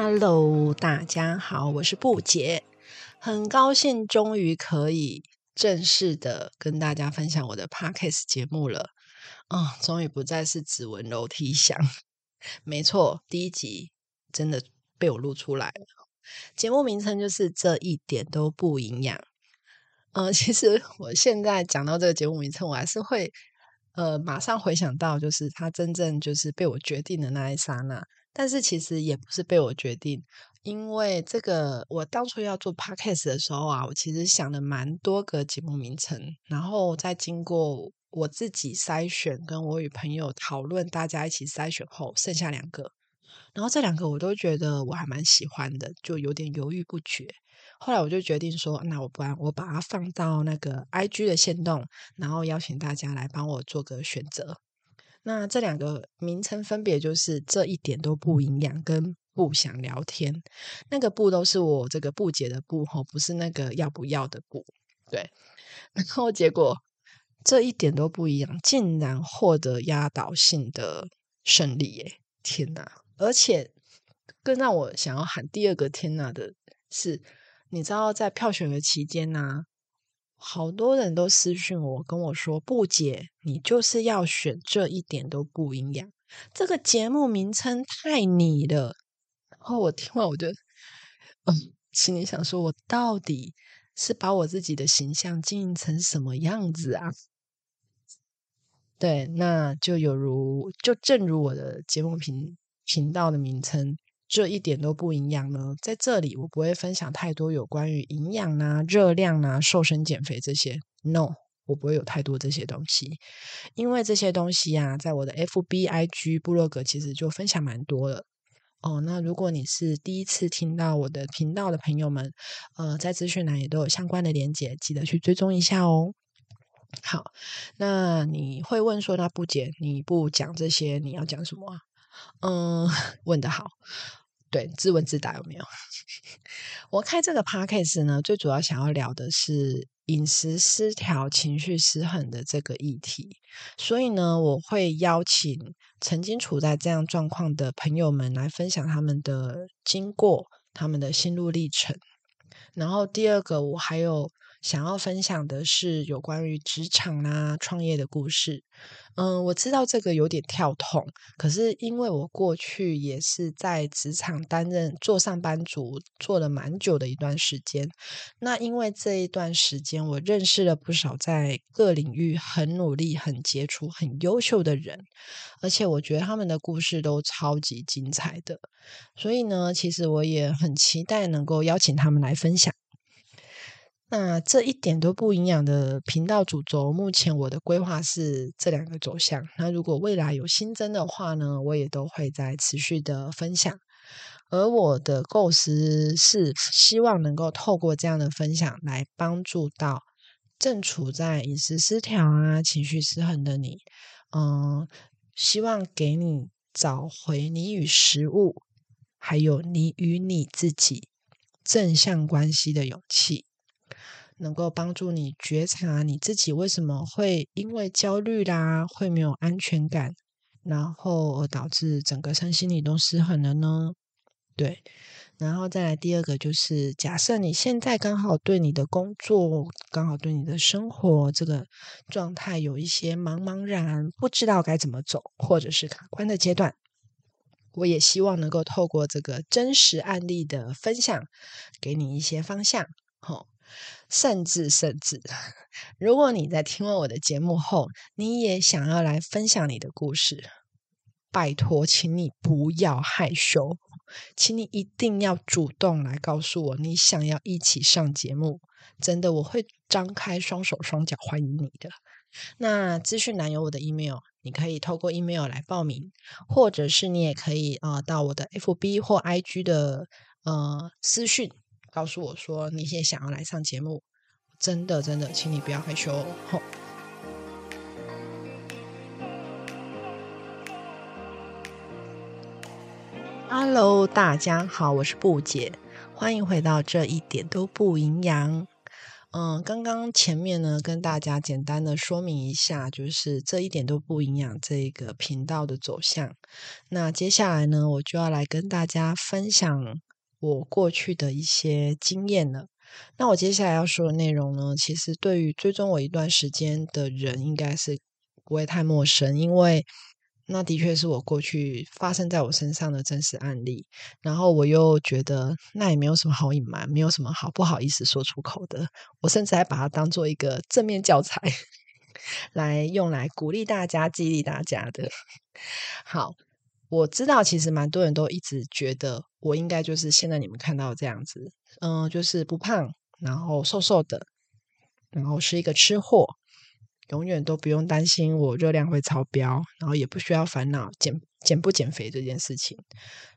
Hello，大家好，我是布姐，很高兴终于可以正式的跟大家分享我的 Podcast 节目了。啊、终于不再是指纹楼梯响，没错，第一集真的被我录出来了。节目名称就是这一点都不营养。呃，其实我现在讲到这个节目名称，我还是会呃马上回想到，就是它真正就是被我决定的那一刹那。但是其实也不是被我决定，因为这个我当初要做 podcast 的时候啊，我其实想了蛮多个节目名称，然后再经过我自己筛选，跟我与朋友讨论，大家一起筛选后，剩下两个。然后这两个我都觉得我还蛮喜欢的，就有点犹豫不决。后来我就决定说，那我不然我把它放到那个 IG 的线动，然后邀请大家来帮我做个选择。那这两个名称分别就是这一点都不营养，跟不想聊天。那个不都是我这个不解的不吼，不是那个要不要的不。对，然后结果这一点都不一样，竟然获得压倒性的胜利耶！天哪！而且更让我想要喊第二个天哪的是，你知道在票选的期间呢、好多人都私讯我，跟我说：“不姐，你就是要选这一点都不营养。”这个节目名称太你了。然后我听完，我就嗯，心里想说：我到底是把我自己的形象经营成什么样子啊？对，那就有如，就正如我的节目频频道的名称，这一点都不营养呢。在这里，我不会分享太多有关于营养啊、热量啊、瘦身减肥这些。No，我不会有太多这些东西，因为这些东西啊，在我的 FB、IG、部落格其实就分享蛮多了。哦，那如果你是第一次听到我的频道的朋友们，呃，在资讯栏也都有相关的连接，记得去追踪一下哦。好，那你会问说，那不姐你不讲这些，你要讲什么？嗯，问得好，对，自问自答有没有？我开这个 podcast 呢，最主要想要聊的是饮食失调、情绪失衡的这个议题，所以呢，我会邀请曾经处在这样状况的朋友们来分享他们的经过、他们的心路历程。然后第二个，我还有想要分享的是有关于职场啊、创业的故事。嗯，我知道这个有点跳痛，可是因为我过去也是在职场担任做上班族，做了蛮久的一段时间。那因为这一段时间，我认识了不少在各领域很努力、很杰出、很优秀的人，而且我觉得他们的故事都超级精彩的。所以呢，其实我也很期待能够邀请他们来分享。那这一点都不营养的频道主轴，目前我的规划是这两个走向。那如果未来有新增的话呢，我也都会在持续的分享。而我的构思是希望能够透过这样的分享，来帮助到正处在饮食失调啊、情绪失衡的你。嗯，希望给你找回你与食物，还有你与你自己正向关系的勇气。能够帮助你觉察你自己为什么会因为焦虑啦，会没有安全感，然后而导致整个身心里都失衡了呢？对，然后再来第二个就是，假设你现在刚好对你的工作，刚好对你的生活这个状态有一些茫茫然，不知道该怎么走，或者是卡关的阶段。我也希望能够透过这个真实案例的分享，给你一些方向。吼、甚至甚至，如果你在听完我的节目后，你也想要来分享你的故事，拜托，请你不要害羞，请你一定要主动来告诉我，你想要一起上节目。真的，我会张开双手双脚欢迎你的。那资讯栏有我的 email，你可以透过 email 来报名，或者是你也可以呃到我的 FB 或 IG 的呃私讯告诉我说你也想要来上节目。真的真的，请你不要害羞。Hello，大家好，我是布姐，欢迎回到这一点都不营养。嗯，刚刚前面呢，跟大家简单的说明一下，就是这一点都不营养这个频道的走向。那接下来呢，我就要来跟大家分享我过去的一些经验了。那我接下来要说的内容呢，其实对于追踪我一段时间的人，应该是不会太陌生，因为。那的确是我过去发生在我身上的真实案例，然后我又觉得那也没有什么好隐瞒，没有什么好不好意思说出口的。我甚至还把它当做一个正面教材 来用来鼓励大家、激励大家的。好，我知道其实蛮多人都一直觉得我应该就是现在你们看到这样子，嗯，就是不胖，然后瘦瘦的，然后是一个吃货。永远都不用担心我热量会超标，然后也不需要烦恼减减不减肥这件事情。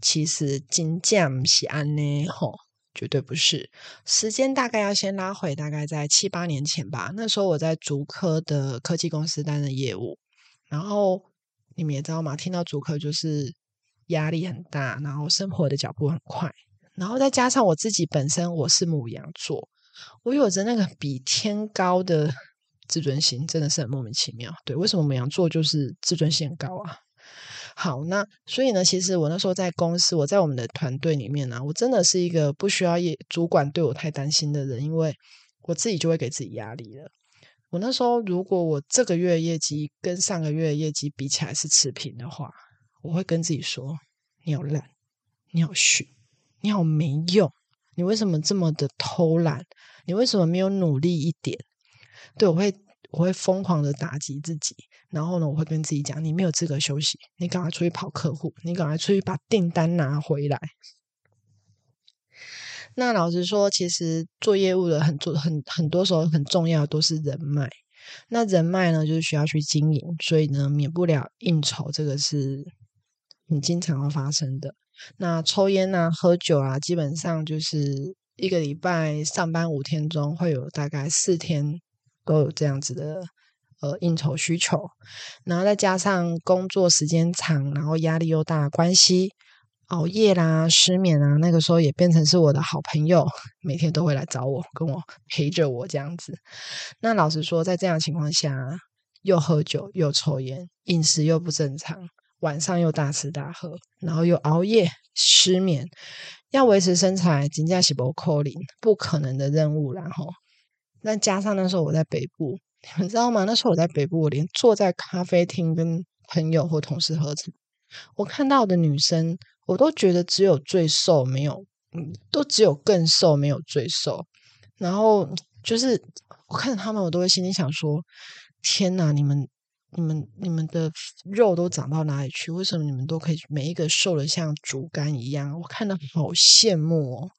其实金匠喜安呢，吼，绝对不是。时间大概要先拉回，大概在七八年前吧。那时候我在竹科的科技公司担任业务，然后你们也知道吗？听到主客就是压力很大，然后生活的脚步很快，然后再加上我自己本身我是母羊座，我有着那个比天高的。自尊心真的是很莫名其妙，对，为什么母羊座就是自尊心很高啊？好，那所以呢，其实我那时候在公司，我在我们的团队里面呢，我真的是一个不需要业主管对我太担心的人，因为我自己就会给自己压力了。我那时候如果我这个月业绩跟上个月业绩比起来是持平的话，我会跟自己说：你好烂，你好虚，你好没用，你为什么这么的偷懒？你为什么没有努力一点？对，我会我会疯狂的打击自己，然后呢，我会跟自己讲：你没有资格休息，你赶快出去跑客户，你赶快出去把订单拿回来。那老实说，其实做业务的很做很很多时候很重要都是人脉。那人脉呢，就是需要去经营，所以呢，免不了应酬，这个是很经常会发生的。那抽烟啊、喝酒啊，基本上就是一个礼拜上班五天中，会有大概四天。都有这样子的呃应酬需求，然后再加上工作时间长，然后压力又大，关系熬夜啦、失眠啊，那个时候也变成是我的好朋友，每天都会来找我，跟我陪着我这样子。那老实说，在这样情况下，又喝酒又抽烟，饮食又不正常，晚上又大吃大喝，然后又熬夜失眠，要维持身材，真正是不可能，不可能的任务，然后。那加上那时候我在北部，你们知道吗？那时候我在北部，我连坐在咖啡厅跟朋友或同事喝茶，我看到的女生，我都觉得只有最瘦，没有，嗯，都只有更瘦，没有最瘦。然后就是我看着他们，我都会心里想说：天哪，你们、你们、你们的肉都长到哪里去？为什么你们都可以每一个瘦的像竹竿一样？我看的好羡慕哦。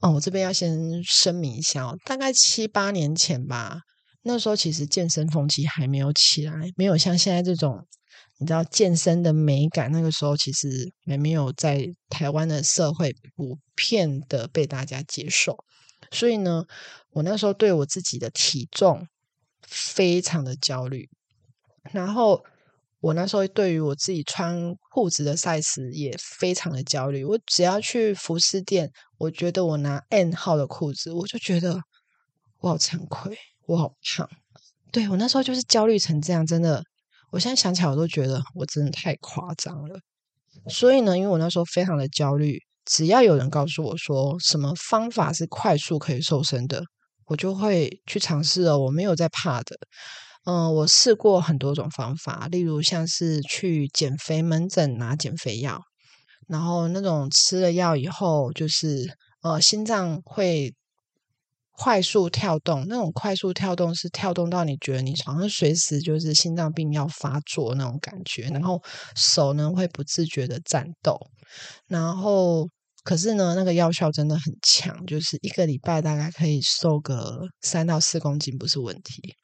哦，我这边要先声明一下哦，大概七八年前吧，那时候其实健身风气还没有起来，没有像现在这种你知道健身的美感，那个时候其实还没有在台湾的社会普遍的被大家接受，所以呢，我那时候对我自己的体重非常的焦虑，然后。我那时候对于我自己穿裤子的 size 也非常的焦虑。我只要去服饰店，我觉得我拿 N 号的裤子，我就觉得我好惭愧，我好胖。对我那时候就是焦虑成这样，真的，我现在想起来我都觉得我真的太夸张了。所以呢，因为我那时候非常的焦虑，只要有人告诉我说什么方法是快速可以瘦身的，我就会去尝试哦。我没有在怕的。嗯，我试过很多种方法，例如像是去减肥门诊拿减肥药，然后那种吃了药以后，就是呃心脏会快速跳动，那种快速跳动是跳动到你觉得你好像随时就是心脏病要发作那种感觉，然后手呢会不自觉的颤抖，然后可是呢那个药效真的很强，就是一个礼拜大概可以瘦个三到四公斤不是问题。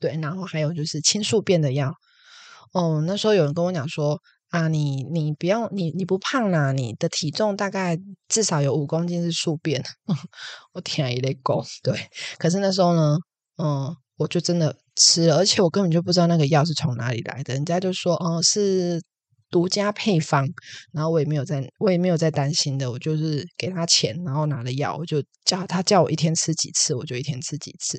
对，然后还有就是青素变的药。哦，那时候有人跟我讲说啊，你你不要你你不胖啦，你的体重大概至少有五公斤是数变。我天，也得够。对，可是那时候呢，嗯，我就真的吃了，而且我根本就不知道那个药是从哪里来的。人家就说，哦，是独家配方，然后我也没有在，我也没有在担心的，我就是给他钱，然后拿了药，我就叫他叫我一天吃几次，我就一天吃几次，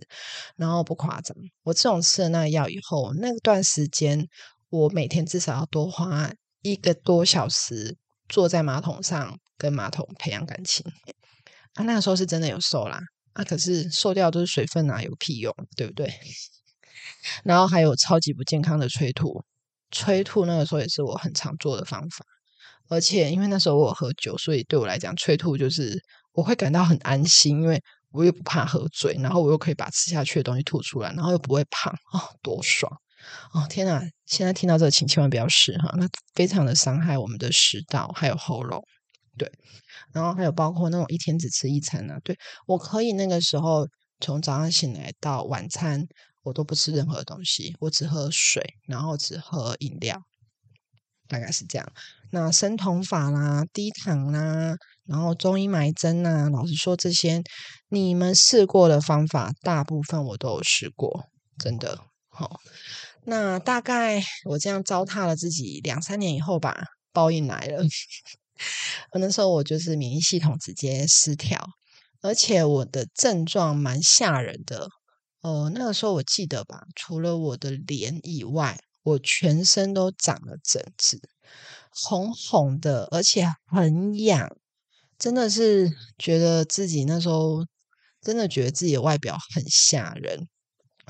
然后不夸张，我自从吃了那个药以后，那段时间我每天至少要多花一个多小时坐在马桶上跟马桶培养感情，啊，那个时候是真的有瘦啦，啊，可是瘦掉都是水分啊，有屁用，对不对？然后还有超级不健康的催吐。催吐那个时候也是我很常做的方法，而且因为那时候我喝酒，所以对我来讲催吐就是我会感到很安心，因为我又不怕喝醉，然后我又可以把吃下去的东西吐出来，然后又不会胖啊，多爽哦！天哪，现在听到这个，请千万不要试哈，那非常的伤害我们的食道还有喉咙。对，然后还有包括那种一天只吃一餐呢，对我可以那个时候从早上醒来到晚餐。我都不吃任何东西，我只喝水，然后只喝饮料，大概是这样。那生酮法啦、低糖啦，然后中医埋针呐，老实说，这些你们试过的方法，大部分我都有试过，真的。好，那大概我这样糟蹋了自己两三年以后吧，报应来了。那时候我就是免疫系统直接失调，而且我的症状蛮吓人的。呃，那个时候我记得吧，除了我的脸以外，我全身都长了疹子，红红的，而且很痒，真的是觉得自己那时候真的觉得自己的外表很吓人。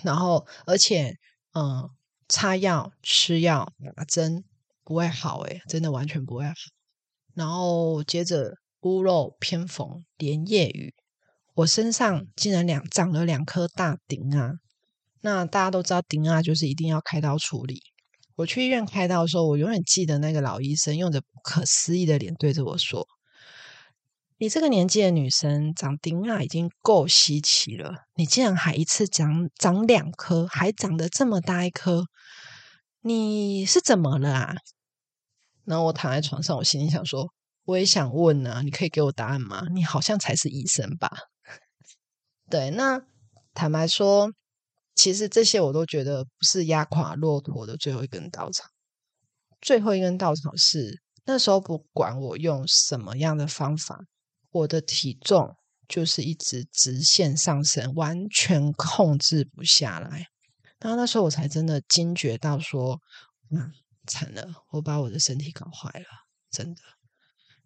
然后，而且，嗯，擦药、吃药、打针不会好，诶真的完全不会好。然后接着屋漏偏逢连夜雨。我身上竟然两长了两颗大钉啊！那大家都知道钉啊，就是一定要开刀处理。我去医院开刀的时候，我永远记得那个老医生用着不可思议的脸对着我说：“你这个年纪的女生长钉啊，已经够稀奇了，你竟然还一次长长两颗，还长得这么大一颗，你是怎么了啊？”然后我躺在床上，我心里想说：“我也想问啊，你可以给我答案吗？你好像才是医生吧？”对，那坦白说，其实这些我都觉得不是压垮骆驼的最后一根稻草。最后一根稻草是那时候，不管我用什么样的方法，我的体重就是一直直线上升，完全控制不下来。然后那时候我才真的惊觉到说，嗯，惨了，我把我的身体搞坏了，真的。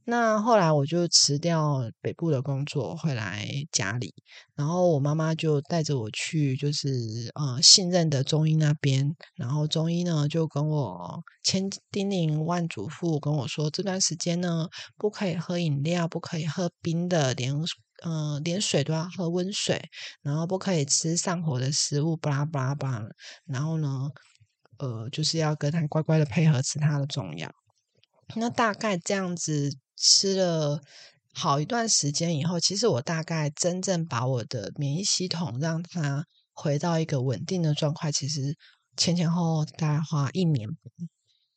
那后来我就辞掉北部的工作，回来家里，然后我妈妈就带着我去，就是呃信任的中医那边，然后中医呢就跟我千叮咛万嘱咐，跟我说这段时间呢不可以喝饮料，不可以喝冰的，连呃连水都要喝温水，然后不可以吃上火的食物，巴拉巴拉巴拉，然后呢呃就是要跟他乖乖的配合吃他的中药，那大概这样子。吃了好一段时间以后，其实我大概真正把我的免疫系统让它回到一个稳定的状态，其实前前后后大概花一年。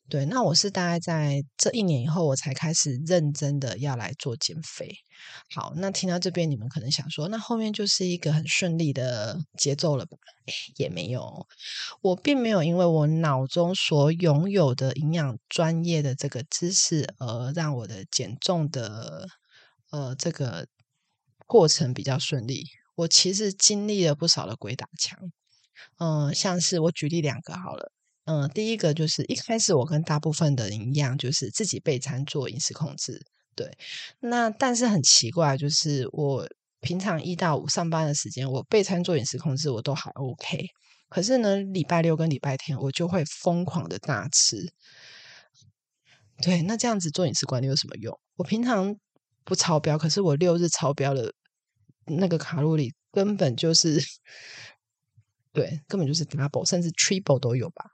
对，那我是大概在这一年以后，我才开始认真的要来做减肥。好，那听到这边，你们可能想说，那后面就是一个很顺利的节奏了吧？也没有，我并没有因为我脑中所拥有的营养专业的这个知识，而让我的减重的呃这个过程比较顺利。我其实经历了不少的鬼打墙，嗯，像是我举例两个好了。嗯，第一个就是一开始我跟大部分的人一样，就是自己备餐做饮食控制。对，那但是很奇怪，就是我平常一到五上班的时间，我备餐做饮食控制我都还 OK。可是呢，礼拜六跟礼拜天我就会疯狂的大吃。对，那这样子做饮食管理有什么用？我平常不超标，可是我六日超标的那个卡路里根本就是，对，根本就是 double 甚至 triple 都有吧。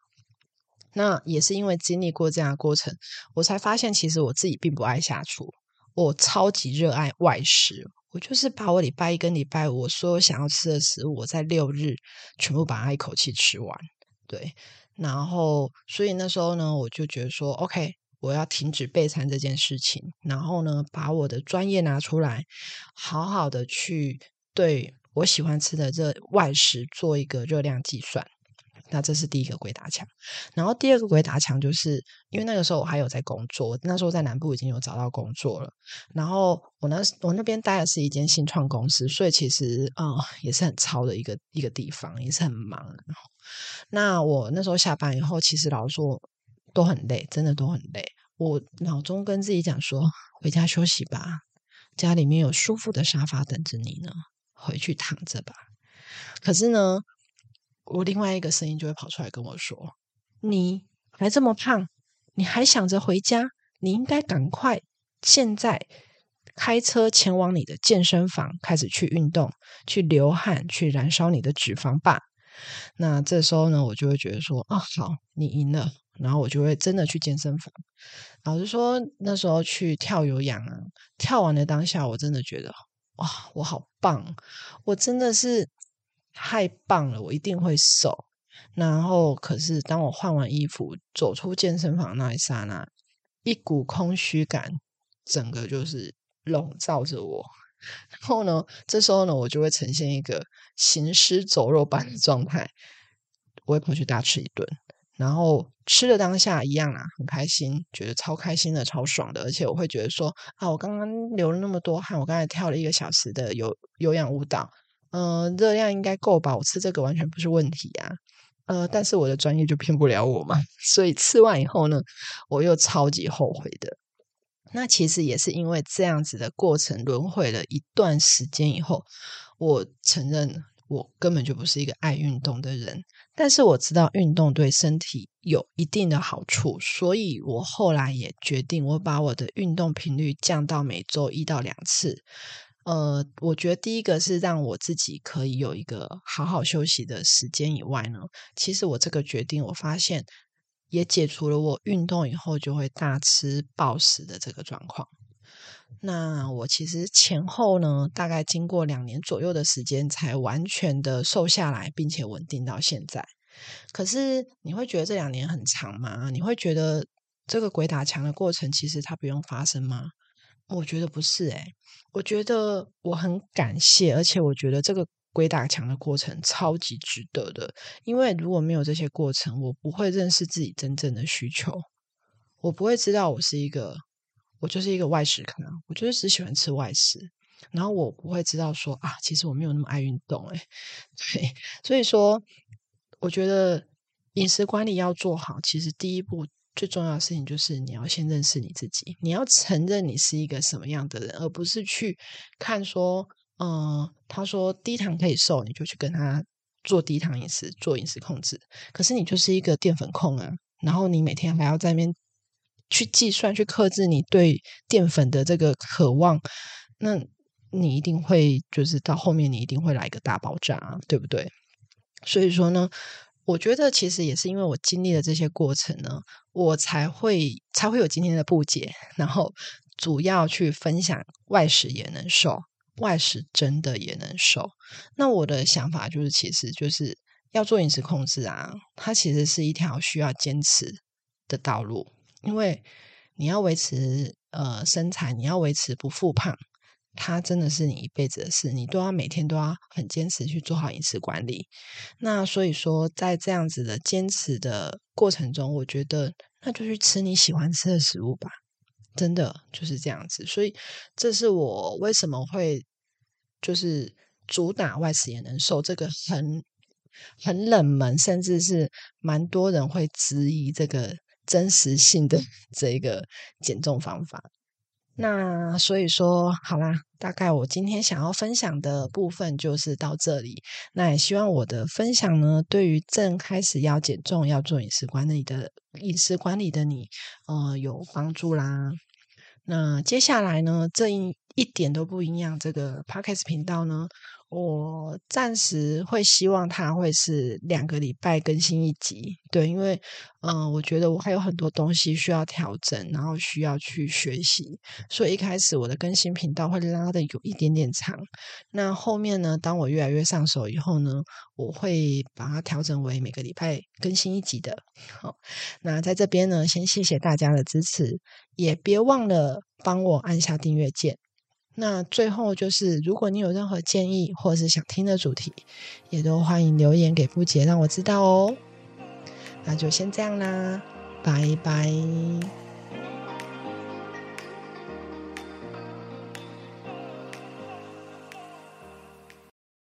那也是因为经历过这样的过程，我才发现其实我自己并不爱下厨，我超级热爱外食。我就是把我礼拜一跟礼拜五所有想要吃的食物，我在六日全部把它一口气吃完。对，然后所以那时候呢，我就觉得说，OK，我要停止备餐这件事情，然后呢，把我的专业拿出来，好好的去对我喜欢吃的这外食做一个热量计算。那这是第一个鬼打墙。然后第二个鬼打墙，就是因为那个时候我还有在工作，那时候在南部已经有找到工作了。然后我那我那边待的是一间新创公司，所以其实啊也是很超的一个一个地方，也是很忙。那我那时候下班以后，其实老实说都很累，真的都很累。我脑中跟自己讲说，回家休息吧，家里面有舒服的沙发等着你呢，回去躺着吧。可是呢，我另外一个声音就会跑出来跟我说：“你还这么胖，你还想着回家？你应该赶快现在开车前往你的健身房，开始去运动，去流汗，去燃烧你的脂肪吧。”那这时候呢，我就会觉得说：“哦，好，你赢了。”然后我就会真的去健身房。老实说，那时候去跳有氧啊，跳完的当下，我真的觉得哇，我好棒！我真的是。太棒了，我一定会瘦。然后，可是当我换完衣服走出健身房那一刹那，一股空虚感，整个就是笼罩着我。然后呢，这时候呢，我就会呈现一个行尸走肉般的状态，我会跑去大吃一顿。然后吃的当下一样啊，很开心，觉得超开心的，超爽的。而且我会觉得说啊，我刚刚流了那么多汗，我刚才跳了一个小时的有有氧舞蹈。嗯，热量应该够吧？我吃这个完全不是问题啊。呃，但是我的专业就骗不了我嘛。所以吃完以后呢，我又超级后悔的。那其实也是因为这样子的过程轮回了一段时间以后，我承认我根本就不是一个爱运动的人。但是我知道运动对身体有一定的好处，所以我后来也决定，我把我的运动频率降到每周一到两次。呃，我觉得第一个是让我自己可以有一个好好休息的时间以外呢，其实我这个决定，我发现也解除了我运动以后就会大吃暴食的这个状况。那我其实前后呢，大概经过两年左右的时间，才完全的瘦下来，并且稳定到现在。可是你会觉得这两年很长吗？你会觉得这个鬼打墙的过程其实它不用发生吗？我觉得不是诶，我觉得我很感谢，而且我觉得这个鬼打墙的过程超级值得的。因为如果没有这些过程，我不会认识自己真正的需求，我不会知道我是一个，我就是一个外食客，我就是只喜欢吃外食。然后我不会知道说啊，其实我没有那么爱运动诶。对，所以说我觉得饮食管理要做好，其实第一步。最重要的事情就是你要先认识你自己，你要承认你是一个什么样的人，而不是去看说，嗯，他说低糖可以瘦，你就去跟他做低糖饮食，做饮食控制。可是你就是一个淀粉控啊，然后你每天还要在那边去计算、去克制你对淀粉的这个渴望，那你一定会就是到后面你一定会来一个大爆炸，啊对不对？所以说呢。我觉得其实也是因为我经历了这些过程呢，我才会才会有今天的不解。然后主要去分享外食也能瘦，外食真的也能瘦。那我的想法就是，其实就是要做饮食控制啊，它其实是一条需要坚持的道路，因为你要维持呃身材，你要维持不复胖。它真的是你一辈子的事，你都要每天都要很坚持去做好饮食管理。那所以说，在这样子的坚持的过程中，我觉得那就去吃你喜欢吃的食物吧，真的就是这样子。所以这是我为什么会就是主打外食也能瘦这个很很冷门，甚至是蛮多人会质疑这个真实性的 这个减重方法。那所以说，好啦，大概我今天想要分享的部分就是到这里。那也希望我的分享呢，对于正开始要减重、要做饮食管理的饮食管理的你，呃，有帮助啦。那接下来呢，这一一点都不营养这个 podcast 频道呢。我暂时会希望它会是两个礼拜更新一集，对，因为嗯，我觉得我还有很多东西需要调整，然后需要去学习，所以一开始我的更新频道会拉的有一点点长。那后面呢，当我越来越上手以后呢，我会把它调整为每个礼拜更新一集的。好，那在这边呢，先谢谢大家的支持，也别忘了帮我按下订阅键。那最后就是，如果你有任何建议或是想听的主题，也都欢迎留言给布姐，让我知道哦。那就先这样啦，拜拜。